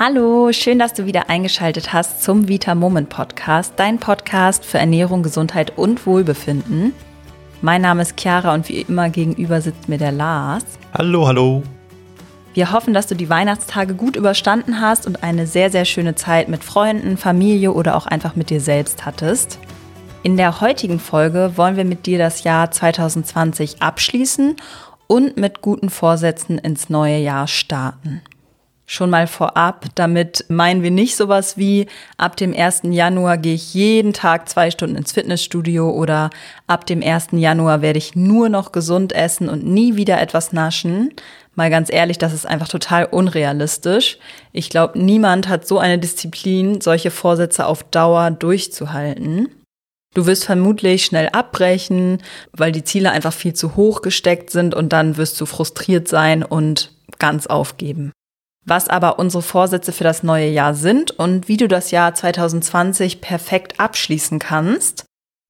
Hallo, schön, dass du wieder eingeschaltet hast zum Vita Moment Podcast, dein Podcast für Ernährung, Gesundheit und Wohlbefinden. Mein Name ist Chiara und wie immer gegenüber sitzt mir der Lars. Hallo, hallo. Wir hoffen, dass du die Weihnachtstage gut überstanden hast und eine sehr, sehr schöne Zeit mit Freunden, Familie oder auch einfach mit dir selbst hattest. In der heutigen Folge wollen wir mit dir das Jahr 2020 abschließen und mit guten Vorsätzen ins neue Jahr starten. Schon mal vorab, damit meinen wir nicht sowas wie, ab dem 1. Januar gehe ich jeden Tag zwei Stunden ins Fitnessstudio oder ab dem 1. Januar werde ich nur noch gesund essen und nie wieder etwas naschen. Mal ganz ehrlich, das ist einfach total unrealistisch. Ich glaube, niemand hat so eine Disziplin, solche Vorsätze auf Dauer durchzuhalten. Du wirst vermutlich schnell abbrechen, weil die Ziele einfach viel zu hoch gesteckt sind und dann wirst du frustriert sein und ganz aufgeben. Was aber unsere Vorsätze für das neue Jahr sind und wie du das Jahr 2020 perfekt abschließen kannst,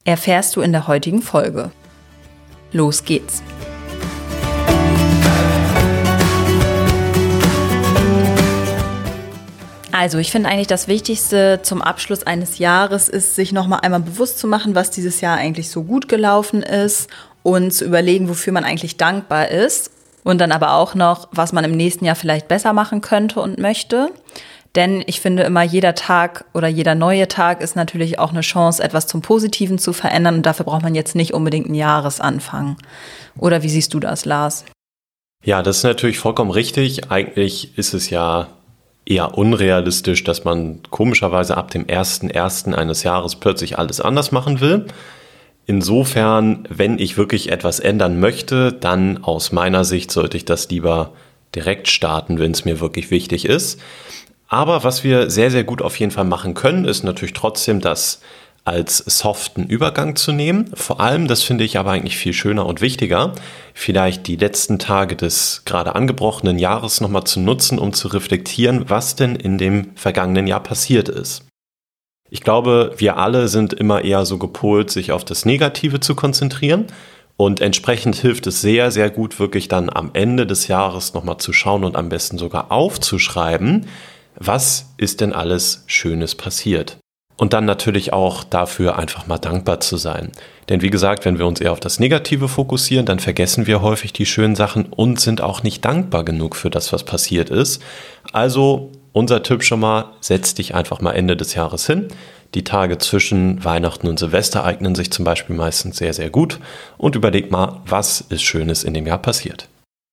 erfährst du in der heutigen Folge. Los geht's! Also, ich finde eigentlich das Wichtigste zum Abschluss eines Jahres ist, sich nochmal einmal bewusst zu machen, was dieses Jahr eigentlich so gut gelaufen ist und zu überlegen, wofür man eigentlich dankbar ist. Und dann aber auch noch, was man im nächsten Jahr vielleicht besser machen könnte und möchte. Denn ich finde immer, jeder Tag oder jeder neue Tag ist natürlich auch eine Chance, etwas zum Positiven zu verändern. Und dafür braucht man jetzt nicht unbedingt einen Jahresanfang. Oder wie siehst du das, Lars? Ja, das ist natürlich vollkommen richtig. Eigentlich ist es ja eher unrealistisch, dass man komischerweise ab dem 1.1. eines Jahres plötzlich alles anders machen will. Insofern, wenn ich wirklich etwas ändern möchte, dann aus meiner Sicht sollte ich das lieber direkt starten, wenn es mir wirklich wichtig ist. Aber was wir sehr, sehr gut auf jeden Fall machen können, ist natürlich trotzdem das als soften Übergang zu nehmen. Vor allem, das finde ich aber eigentlich viel schöner und wichtiger, vielleicht die letzten Tage des gerade angebrochenen Jahres nochmal zu nutzen, um zu reflektieren, was denn in dem vergangenen Jahr passiert ist. Ich glaube, wir alle sind immer eher so gepolt, sich auf das Negative zu konzentrieren. Und entsprechend hilft es sehr, sehr gut, wirklich dann am Ende des Jahres nochmal zu schauen und am besten sogar aufzuschreiben, was ist denn alles Schönes passiert. Und dann natürlich auch dafür einfach mal dankbar zu sein. Denn wie gesagt, wenn wir uns eher auf das Negative fokussieren, dann vergessen wir häufig die schönen Sachen und sind auch nicht dankbar genug für das, was passiert ist. Also unser Tipp schon mal, setz dich einfach mal Ende des Jahres hin. Die Tage zwischen Weihnachten und Silvester eignen sich zum Beispiel meistens sehr, sehr gut und überleg mal, was ist Schönes in dem Jahr passiert.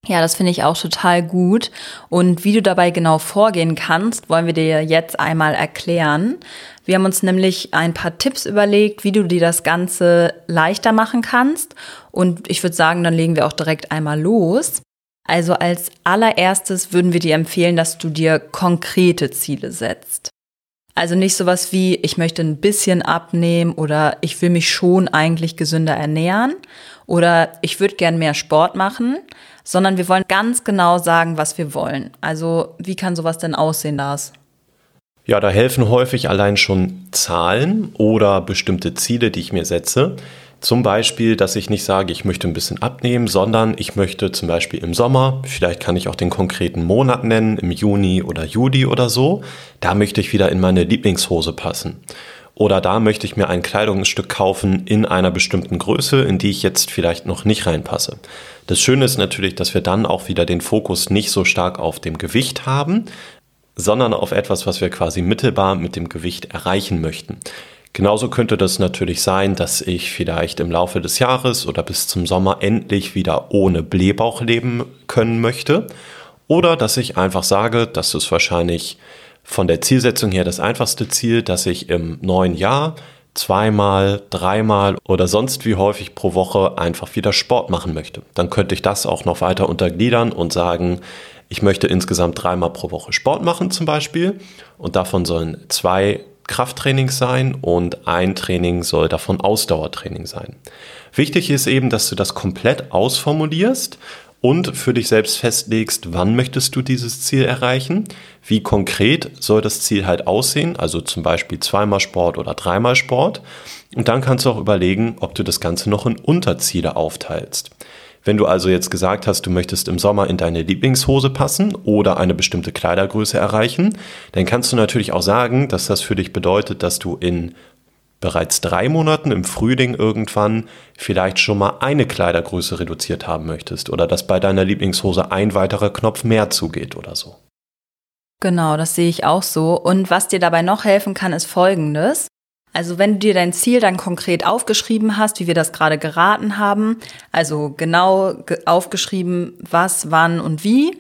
Ja, das finde ich auch total gut. Und wie du dabei genau vorgehen kannst, wollen wir dir jetzt einmal erklären. Wir haben uns nämlich ein paar Tipps überlegt, wie du dir das Ganze leichter machen kannst. Und ich würde sagen, dann legen wir auch direkt einmal los. Also als allererstes würden wir dir empfehlen, dass du dir konkrete Ziele setzt. Also nicht sowas wie, ich möchte ein bisschen abnehmen oder ich will mich schon eigentlich gesünder ernähren oder ich würde gern mehr Sport machen, sondern wir wollen ganz genau sagen, was wir wollen. Also wie kann sowas denn aussehen, Lars? Ja, da helfen häufig allein schon Zahlen oder bestimmte Ziele, die ich mir setze. Zum Beispiel, dass ich nicht sage, ich möchte ein bisschen abnehmen, sondern ich möchte zum Beispiel im Sommer, vielleicht kann ich auch den konkreten Monat nennen, im Juni oder Juli oder so, da möchte ich wieder in meine Lieblingshose passen. Oder da möchte ich mir ein Kleidungsstück kaufen in einer bestimmten Größe, in die ich jetzt vielleicht noch nicht reinpasse. Das Schöne ist natürlich, dass wir dann auch wieder den Fokus nicht so stark auf dem Gewicht haben, sondern auf etwas, was wir quasi mittelbar mit dem Gewicht erreichen möchten. Genauso könnte das natürlich sein, dass ich vielleicht im Laufe des Jahres oder bis zum Sommer endlich wieder ohne Blähbauch leben können möchte. Oder dass ich einfach sage, das ist wahrscheinlich von der Zielsetzung her das einfachste Ziel, dass ich im neuen Jahr zweimal, dreimal oder sonst wie häufig pro Woche einfach wieder Sport machen möchte. Dann könnte ich das auch noch weiter untergliedern und sagen, ich möchte insgesamt dreimal pro Woche Sport machen zum Beispiel und davon sollen zwei Krafttrainings sein und ein Training soll davon Ausdauertraining sein. Wichtig ist eben, dass du das komplett ausformulierst und für dich selbst festlegst, wann möchtest du dieses Ziel erreichen, wie konkret soll das Ziel halt aussehen, also zum Beispiel zweimal Sport oder dreimal Sport. Und dann kannst du auch überlegen, ob du das Ganze noch in Unterziele aufteilst. Wenn du also jetzt gesagt hast, du möchtest im Sommer in deine Lieblingshose passen oder eine bestimmte Kleidergröße erreichen, dann kannst du natürlich auch sagen, dass das für dich bedeutet, dass du in bereits drei Monaten im Frühling irgendwann vielleicht schon mal eine Kleidergröße reduziert haben möchtest oder dass bei deiner Lieblingshose ein weiterer Knopf mehr zugeht oder so. Genau, das sehe ich auch so. Und was dir dabei noch helfen kann, ist Folgendes. Also wenn du dir dein Ziel dann konkret aufgeschrieben hast, wie wir das gerade geraten haben, also genau aufgeschrieben, was, wann und wie,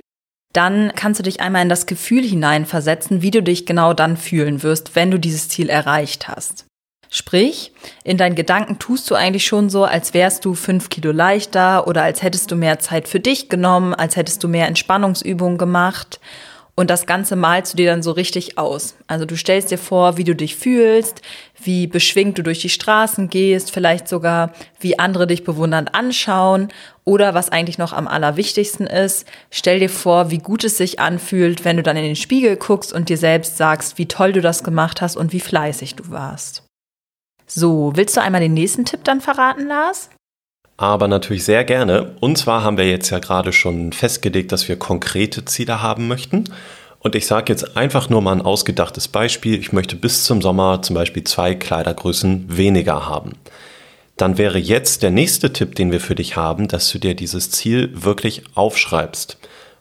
dann kannst du dich einmal in das Gefühl hineinversetzen, wie du dich genau dann fühlen wirst, wenn du dieses Ziel erreicht hast. Sprich, in deinen Gedanken tust du eigentlich schon so, als wärst du fünf Kilo leichter oder als hättest du mehr Zeit für dich genommen, als hättest du mehr Entspannungsübungen gemacht. Und das Ganze malst du dir dann so richtig aus. Also du stellst dir vor, wie du dich fühlst, wie beschwingt du durch die Straßen gehst, vielleicht sogar, wie andere dich bewundernd anschauen. Oder was eigentlich noch am allerwichtigsten ist, stell dir vor, wie gut es sich anfühlt, wenn du dann in den Spiegel guckst und dir selbst sagst, wie toll du das gemacht hast und wie fleißig du warst. So, willst du einmal den nächsten Tipp dann verraten, Lars? Aber natürlich sehr gerne. Und zwar haben wir jetzt ja gerade schon festgelegt, dass wir konkrete Ziele haben möchten. Und ich sage jetzt einfach nur mal ein ausgedachtes Beispiel. Ich möchte bis zum Sommer zum Beispiel zwei Kleidergrößen weniger haben. Dann wäre jetzt der nächste Tipp, den wir für dich haben, dass du dir dieses Ziel wirklich aufschreibst.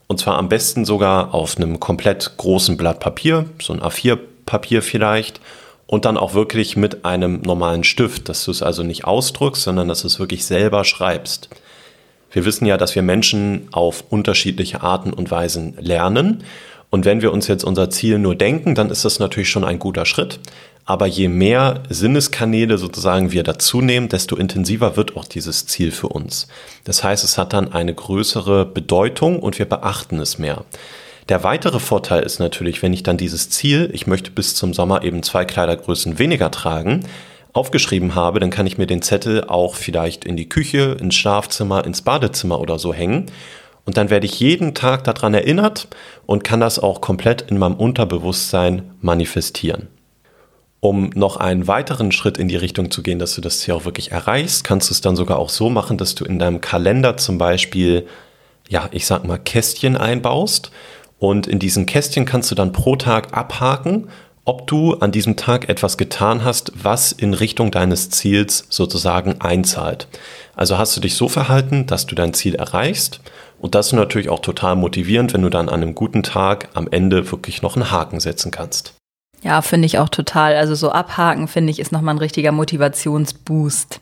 Und zwar am besten sogar auf einem komplett großen Blatt Papier, so ein A4-Papier vielleicht und dann auch wirklich mit einem normalen Stift, dass du es also nicht ausdruckst, sondern dass du es wirklich selber schreibst. Wir wissen ja, dass wir Menschen auf unterschiedliche Arten und Weisen lernen. Und wenn wir uns jetzt unser Ziel nur denken, dann ist das natürlich schon ein guter Schritt. Aber je mehr Sinneskanäle sozusagen wir dazu nehmen, desto intensiver wird auch dieses Ziel für uns. Das heißt, es hat dann eine größere Bedeutung und wir beachten es mehr. Der weitere Vorteil ist natürlich, wenn ich dann dieses Ziel, ich möchte bis zum Sommer eben zwei Kleidergrößen weniger tragen, aufgeschrieben habe, dann kann ich mir den Zettel auch vielleicht in die Küche, ins Schlafzimmer, ins Badezimmer oder so hängen. Und dann werde ich jeden Tag daran erinnert und kann das auch komplett in meinem Unterbewusstsein manifestieren. Um noch einen weiteren Schritt in die Richtung zu gehen, dass du das Ziel auch wirklich erreichst, kannst du es dann sogar auch so machen, dass du in deinem Kalender zum Beispiel, ja, ich sag mal, Kästchen einbaust und in diesen Kästchen kannst du dann pro Tag abhaken, ob du an diesem Tag etwas getan hast, was in Richtung deines Ziels sozusagen einzahlt. Also hast du dich so verhalten, dass du dein Ziel erreichst. Und das ist natürlich auch total motivierend, wenn du dann an einem guten Tag am Ende wirklich noch einen Haken setzen kannst. Ja, finde ich auch total. Also so abhaken, finde ich, ist nochmal ein richtiger Motivationsboost.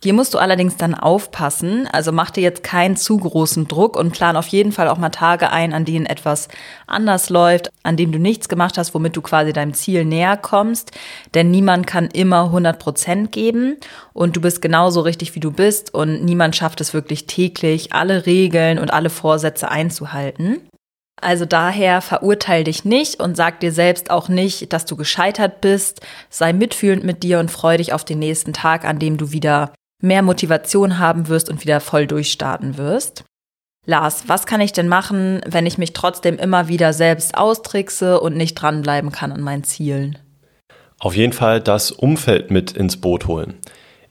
Hier musst du allerdings dann aufpassen, also mach dir jetzt keinen zu großen Druck und plan auf jeden Fall auch mal Tage ein, an denen etwas anders läuft, an denen du nichts gemacht hast, womit du quasi deinem Ziel näher kommst. Denn niemand kann immer 100 Prozent geben und du bist genauso richtig, wie du bist und niemand schafft es wirklich täglich, alle Regeln und alle Vorsätze einzuhalten. Also daher verurteil dich nicht und sag dir selbst auch nicht, dass du gescheitert bist. Sei mitfühlend mit dir und freu dich auf den nächsten Tag, an dem du wieder mehr Motivation haben wirst und wieder voll durchstarten wirst. Lars, was kann ich denn machen, wenn ich mich trotzdem immer wieder selbst austrickse und nicht dranbleiben kann an meinen Zielen? Auf jeden Fall das Umfeld mit ins Boot holen.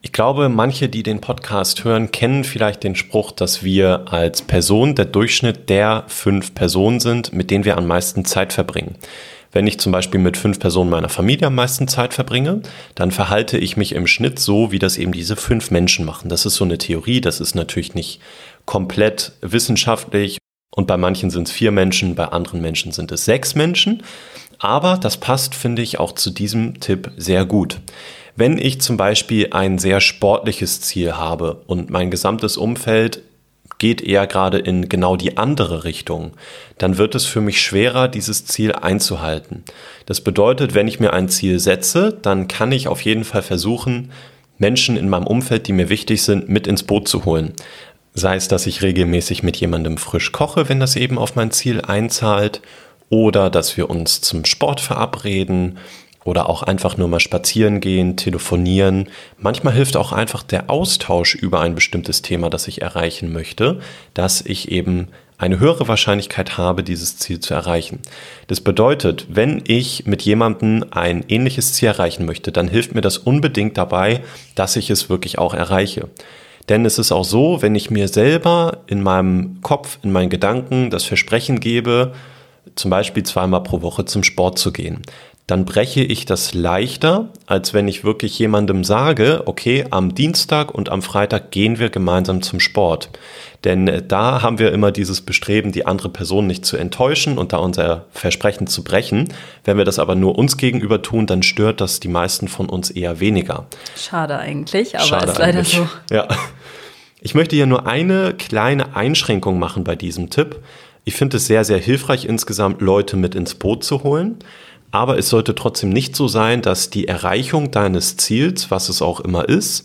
Ich glaube, manche, die den Podcast hören, kennen vielleicht den Spruch, dass wir als Person der Durchschnitt der fünf Personen sind, mit denen wir am meisten Zeit verbringen. Wenn ich zum Beispiel mit fünf Personen meiner Familie am meisten Zeit verbringe, dann verhalte ich mich im Schnitt so, wie das eben diese fünf Menschen machen. Das ist so eine Theorie, das ist natürlich nicht komplett wissenschaftlich und bei manchen sind es vier Menschen, bei anderen Menschen sind es sechs Menschen. Aber das passt, finde ich, auch zu diesem Tipp sehr gut. Wenn ich zum Beispiel ein sehr sportliches Ziel habe und mein gesamtes Umfeld geht eher gerade in genau die andere Richtung, dann wird es für mich schwerer, dieses Ziel einzuhalten. Das bedeutet, wenn ich mir ein Ziel setze, dann kann ich auf jeden Fall versuchen, Menschen in meinem Umfeld, die mir wichtig sind, mit ins Boot zu holen. Sei es, dass ich regelmäßig mit jemandem frisch koche, wenn das eben auf mein Ziel einzahlt, oder dass wir uns zum Sport verabreden oder auch einfach nur mal spazieren gehen, telefonieren. Manchmal hilft auch einfach der Austausch über ein bestimmtes Thema, das ich erreichen möchte, dass ich eben eine höhere Wahrscheinlichkeit habe, dieses Ziel zu erreichen. Das bedeutet, wenn ich mit jemandem ein ähnliches Ziel erreichen möchte, dann hilft mir das unbedingt dabei, dass ich es wirklich auch erreiche. Denn es ist auch so, wenn ich mir selber in meinem Kopf, in meinen Gedanken das Versprechen gebe, zum Beispiel zweimal pro Woche zum Sport zu gehen, dann breche ich das leichter, als wenn ich wirklich jemandem sage, okay, am Dienstag und am Freitag gehen wir gemeinsam zum Sport. Denn äh, da haben wir immer dieses Bestreben, die andere Person nicht zu enttäuschen und da unser Versprechen zu brechen. Wenn wir das aber nur uns gegenüber tun, dann stört das die meisten von uns eher weniger. Schade eigentlich, aber Schade ist leider eigentlich. so. Ja. Ich möchte hier nur eine kleine Einschränkung machen bei diesem Tipp. Ich finde es sehr, sehr hilfreich, insgesamt Leute mit ins Boot zu holen. Aber es sollte trotzdem nicht so sein, dass die Erreichung deines Ziels, was es auch immer ist,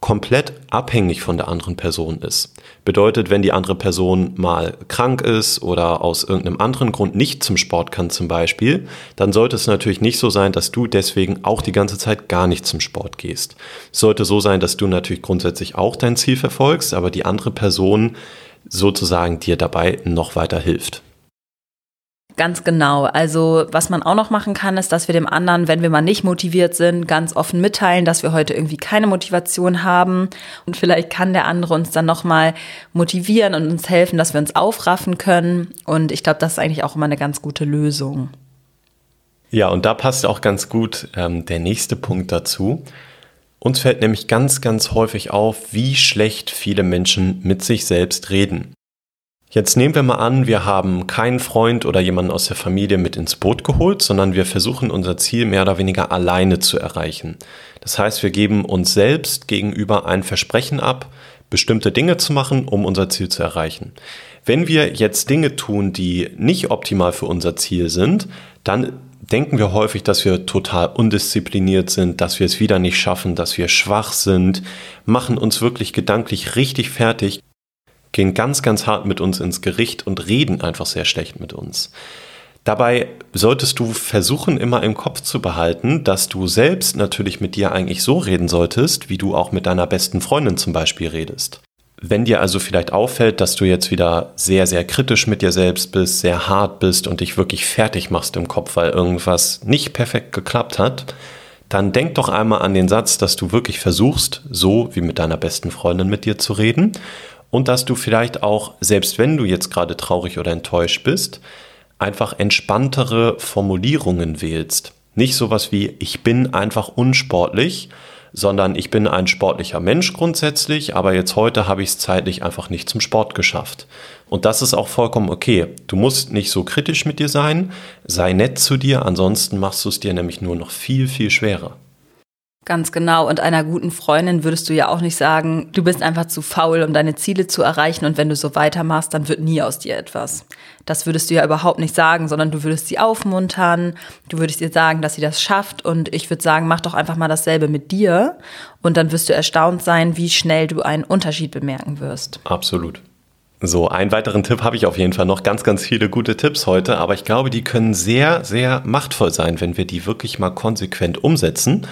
komplett abhängig von der anderen Person ist. Bedeutet, wenn die andere Person mal krank ist oder aus irgendeinem anderen Grund nicht zum Sport kann zum Beispiel, dann sollte es natürlich nicht so sein, dass du deswegen auch die ganze Zeit gar nicht zum Sport gehst. Es sollte so sein, dass du natürlich grundsätzlich auch dein Ziel verfolgst, aber die andere Person sozusagen dir dabei noch weiter hilft. Ganz genau. Also was man auch noch machen kann, ist, dass wir dem anderen, wenn wir mal nicht motiviert sind, ganz offen mitteilen, dass wir heute irgendwie keine Motivation haben. Und vielleicht kann der andere uns dann nochmal motivieren und uns helfen, dass wir uns aufraffen können. Und ich glaube, das ist eigentlich auch immer eine ganz gute Lösung. Ja, und da passt auch ganz gut ähm, der nächste Punkt dazu. Uns fällt nämlich ganz, ganz häufig auf, wie schlecht viele Menschen mit sich selbst reden. Jetzt nehmen wir mal an, wir haben keinen Freund oder jemanden aus der Familie mit ins Boot geholt, sondern wir versuchen unser Ziel mehr oder weniger alleine zu erreichen. Das heißt, wir geben uns selbst gegenüber ein Versprechen ab, bestimmte Dinge zu machen, um unser Ziel zu erreichen. Wenn wir jetzt Dinge tun, die nicht optimal für unser Ziel sind, dann denken wir häufig, dass wir total undiszipliniert sind, dass wir es wieder nicht schaffen, dass wir schwach sind, machen uns wirklich gedanklich richtig fertig, gehen ganz, ganz hart mit uns ins Gericht und reden einfach sehr schlecht mit uns. Dabei solltest du versuchen, immer im Kopf zu behalten, dass du selbst natürlich mit dir eigentlich so reden solltest, wie du auch mit deiner besten Freundin zum Beispiel redest. Wenn dir also vielleicht auffällt, dass du jetzt wieder sehr, sehr kritisch mit dir selbst bist, sehr hart bist und dich wirklich fertig machst im Kopf, weil irgendwas nicht perfekt geklappt hat, dann denk doch einmal an den Satz, dass du wirklich versuchst, so wie mit deiner besten Freundin mit dir zu reden und dass du vielleicht auch, selbst wenn du jetzt gerade traurig oder enttäuscht bist, einfach entspanntere Formulierungen wählst. Nicht sowas wie ich bin einfach unsportlich, sondern ich bin ein sportlicher Mensch grundsätzlich, aber jetzt heute habe ich es zeitlich einfach nicht zum Sport geschafft. Und das ist auch vollkommen okay. Du musst nicht so kritisch mit dir sein, sei nett zu dir, ansonsten machst du es dir nämlich nur noch viel, viel schwerer. Ganz genau. Und einer guten Freundin würdest du ja auch nicht sagen, du bist einfach zu faul, um deine Ziele zu erreichen. Und wenn du so weitermachst, dann wird nie aus dir etwas. Das würdest du ja überhaupt nicht sagen, sondern du würdest sie aufmuntern. Du würdest ihr sagen, dass sie das schafft. Und ich würde sagen, mach doch einfach mal dasselbe mit dir. Und dann wirst du erstaunt sein, wie schnell du einen Unterschied bemerken wirst. Absolut. So, einen weiteren Tipp habe ich auf jeden Fall noch. Ganz, ganz viele gute Tipps heute, aber ich glaube, die können sehr, sehr machtvoll sein, wenn wir die wirklich mal konsequent umsetzen.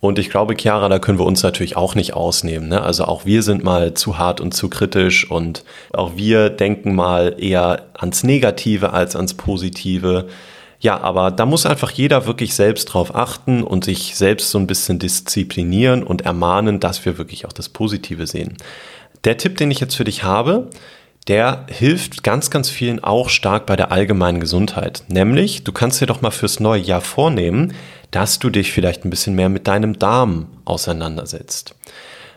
Und ich glaube, Chiara, da können wir uns natürlich auch nicht ausnehmen. Ne? Also auch wir sind mal zu hart und zu kritisch und auch wir denken mal eher ans Negative als ans Positive. Ja, aber da muss einfach jeder wirklich selbst drauf achten und sich selbst so ein bisschen disziplinieren und ermahnen, dass wir wirklich auch das Positive sehen. Der Tipp, den ich jetzt für dich habe, der hilft ganz, ganz vielen auch stark bei der allgemeinen Gesundheit. Nämlich, du kannst dir doch mal fürs neue Jahr vornehmen, dass du dich vielleicht ein bisschen mehr mit deinem Darm auseinandersetzt.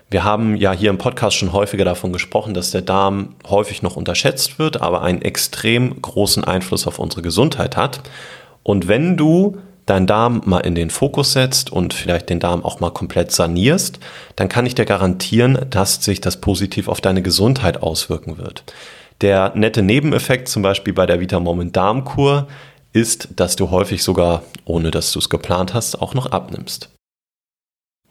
Wir haben ja hier im Podcast schon häufiger davon gesprochen, dass der Darm häufig noch unterschätzt wird, aber einen extrem großen Einfluss auf unsere Gesundheit hat. Und wenn du deinen Darm mal in den Fokus setzt und vielleicht den Darm auch mal komplett sanierst, dann kann ich dir garantieren, dass sich das positiv auf deine Gesundheit auswirken wird. Der nette Nebeneffekt zum Beispiel bei der Vitamoment Darmkur ist, dass du häufig sogar, ohne dass du es geplant hast, auch noch abnimmst.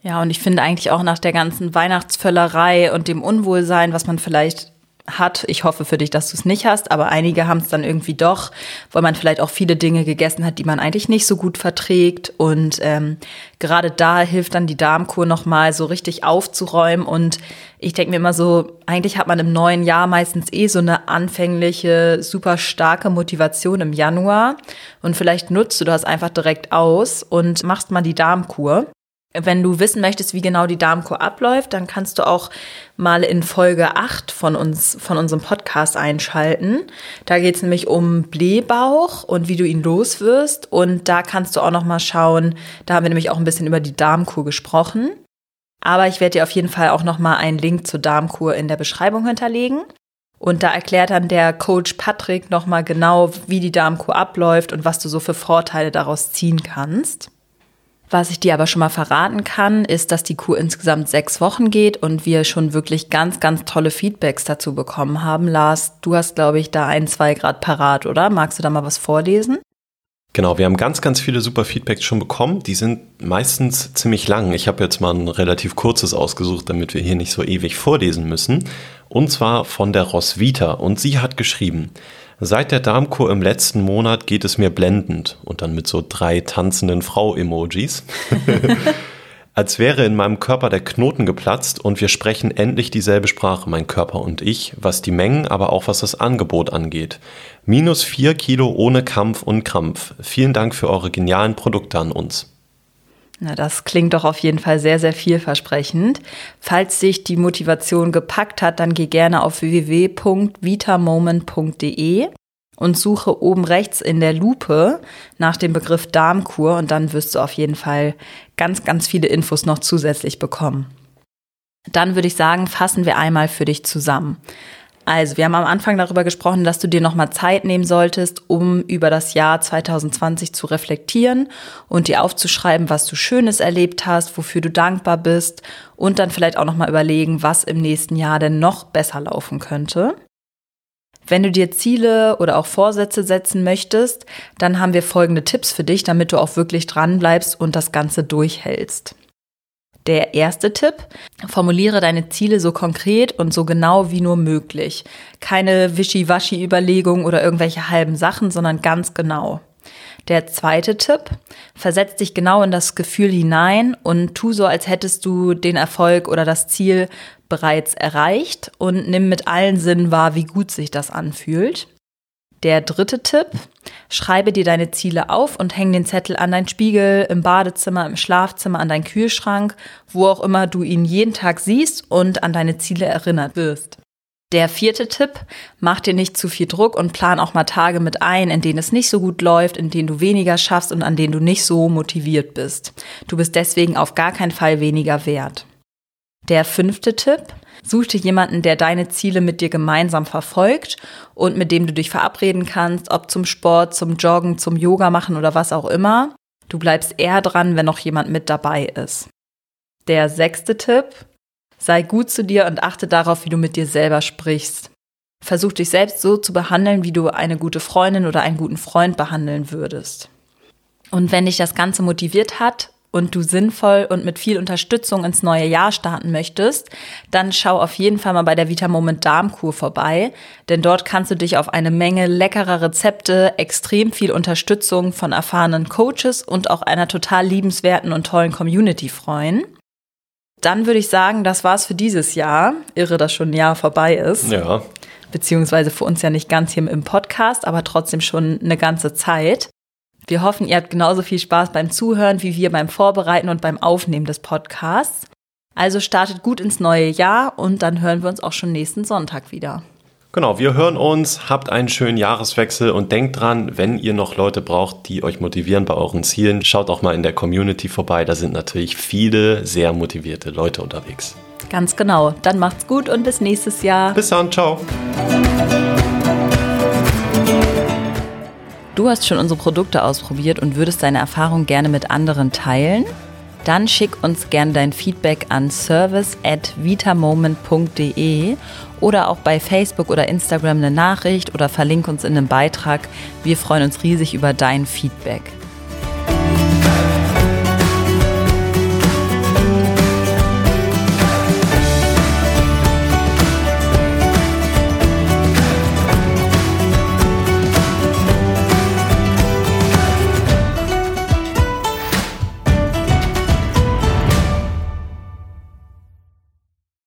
Ja, und ich finde eigentlich auch nach der ganzen Weihnachtsvöllerei und dem Unwohlsein, was man vielleicht hat. Ich hoffe für dich, dass du es nicht hast, aber einige haben es dann irgendwie doch, weil man vielleicht auch viele Dinge gegessen hat, die man eigentlich nicht so gut verträgt. Und ähm, gerade da hilft dann die Darmkur nochmal so richtig aufzuräumen. Und ich denke mir immer so, eigentlich hat man im neuen Jahr meistens eh so eine anfängliche, super starke Motivation im Januar. Und vielleicht nutzt du das einfach direkt aus und machst mal die Darmkur. Wenn du wissen möchtest, wie genau die Darmkur abläuft, dann kannst du auch mal in Folge 8 von uns, von unserem Podcast einschalten. Da geht es nämlich um Blähbauch und wie du ihn loswirst. Und da kannst du auch noch mal schauen, da haben wir nämlich auch ein bisschen über die Darmkur gesprochen. Aber ich werde dir auf jeden Fall auch noch mal einen Link zur Darmkur in der Beschreibung hinterlegen. Und da erklärt dann der Coach Patrick noch mal genau, wie die Darmkur abläuft und was du so für Vorteile daraus ziehen kannst. Was ich dir aber schon mal verraten kann, ist, dass die Kur insgesamt sechs Wochen geht und wir schon wirklich ganz, ganz tolle Feedbacks dazu bekommen haben. Lars, du hast, glaube ich, da ein, zwei Grad parat, oder? Magst du da mal was vorlesen? Genau, wir haben ganz, ganz viele super Feedbacks schon bekommen. Die sind meistens ziemlich lang. Ich habe jetzt mal ein relativ kurzes ausgesucht, damit wir hier nicht so ewig vorlesen müssen. Und zwar von der Roswitha. Und sie hat geschrieben, Seit der Darmkur im letzten Monat geht es mir blendend und dann mit so drei tanzenden Frau-Emojis. Als wäre in meinem Körper der Knoten geplatzt und wir sprechen endlich dieselbe Sprache, mein Körper und ich, was die Mengen, aber auch was das Angebot angeht. Minus vier Kilo ohne Kampf und Krampf. Vielen Dank für eure genialen Produkte an uns. Na, das klingt doch auf jeden Fall sehr, sehr vielversprechend. Falls sich die Motivation gepackt hat, dann geh gerne auf www.vitamoment.de und suche oben rechts in der Lupe nach dem Begriff Darmkur und dann wirst du auf jeden Fall ganz, ganz viele Infos noch zusätzlich bekommen. Dann würde ich sagen, fassen wir einmal für dich zusammen. Also, wir haben am Anfang darüber gesprochen, dass du dir nochmal Zeit nehmen solltest, um über das Jahr 2020 zu reflektieren und dir aufzuschreiben, was du Schönes erlebt hast, wofür du dankbar bist und dann vielleicht auch nochmal überlegen, was im nächsten Jahr denn noch besser laufen könnte. Wenn du dir Ziele oder auch Vorsätze setzen möchtest, dann haben wir folgende Tipps für dich, damit du auch wirklich dran bleibst und das Ganze durchhältst. Der erste Tipp, formuliere deine Ziele so konkret und so genau wie nur möglich. Keine Wischiwaschi-Überlegungen oder irgendwelche halben Sachen, sondern ganz genau. Der zweite Tipp, versetz dich genau in das Gefühl hinein und tu so, als hättest du den Erfolg oder das Ziel bereits erreicht und nimm mit allen Sinnen wahr, wie gut sich das anfühlt. Der dritte Tipp, schreibe dir deine Ziele auf und häng den Zettel an dein Spiegel, im Badezimmer, im Schlafzimmer, an deinen Kühlschrank, wo auch immer du ihn jeden Tag siehst und an deine Ziele erinnert wirst. Der vierte Tipp, mach dir nicht zu viel Druck und plan auch mal Tage mit ein, in denen es nicht so gut läuft, in denen du weniger schaffst und an denen du nicht so motiviert bist. Du bist deswegen auf gar keinen Fall weniger wert. Der fünfte Tipp, Such dir jemanden, der deine Ziele mit dir gemeinsam verfolgt und mit dem du dich verabreden kannst, ob zum Sport, zum Joggen, zum Yoga machen oder was auch immer. Du bleibst eher dran, wenn noch jemand mit dabei ist. Der sechste Tipp, sei gut zu dir und achte darauf, wie du mit dir selber sprichst. Versuch dich selbst so zu behandeln, wie du eine gute Freundin oder einen guten Freund behandeln würdest. Und wenn dich das Ganze motiviert hat, und du sinnvoll und mit viel Unterstützung ins neue Jahr starten möchtest, dann schau auf jeden Fall mal bei der Vita Moment Darmkur vorbei, denn dort kannst du dich auf eine Menge leckerer Rezepte, extrem viel Unterstützung von erfahrenen Coaches und auch einer total liebenswerten und tollen Community freuen. Dann würde ich sagen, das war's für dieses Jahr. Irre, dass schon ein Jahr vorbei ist. Ja. Beziehungsweise für uns ja nicht ganz hier im Podcast, aber trotzdem schon eine ganze Zeit. Wir hoffen, ihr habt genauso viel Spaß beim Zuhören wie wir beim Vorbereiten und beim Aufnehmen des Podcasts. Also startet gut ins neue Jahr und dann hören wir uns auch schon nächsten Sonntag wieder. Genau, wir hören uns, habt einen schönen Jahreswechsel und denkt dran, wenn ihr noch Leute braucht, die euch motivieren bei euren Zielen, schaut auch mal in der Community vorbei. Da sind natürlich viele sehr motivierte Leute unterwegs. Ganz genau. Dann macht's gut und bis nächstes Jahr. Bis dann, ciao. Du hast schon unsere Produkte ausprobiert und würdest deine Erfahrung gerne mit anderen teilen? Dann schick uns gerne dein Feedback an service at vitamoment.de oder auch bei Facebook oder Instagram eine Nachricht oder verlink uns in einem Beitrag. Wir freuen uns riesig über dein Feedback.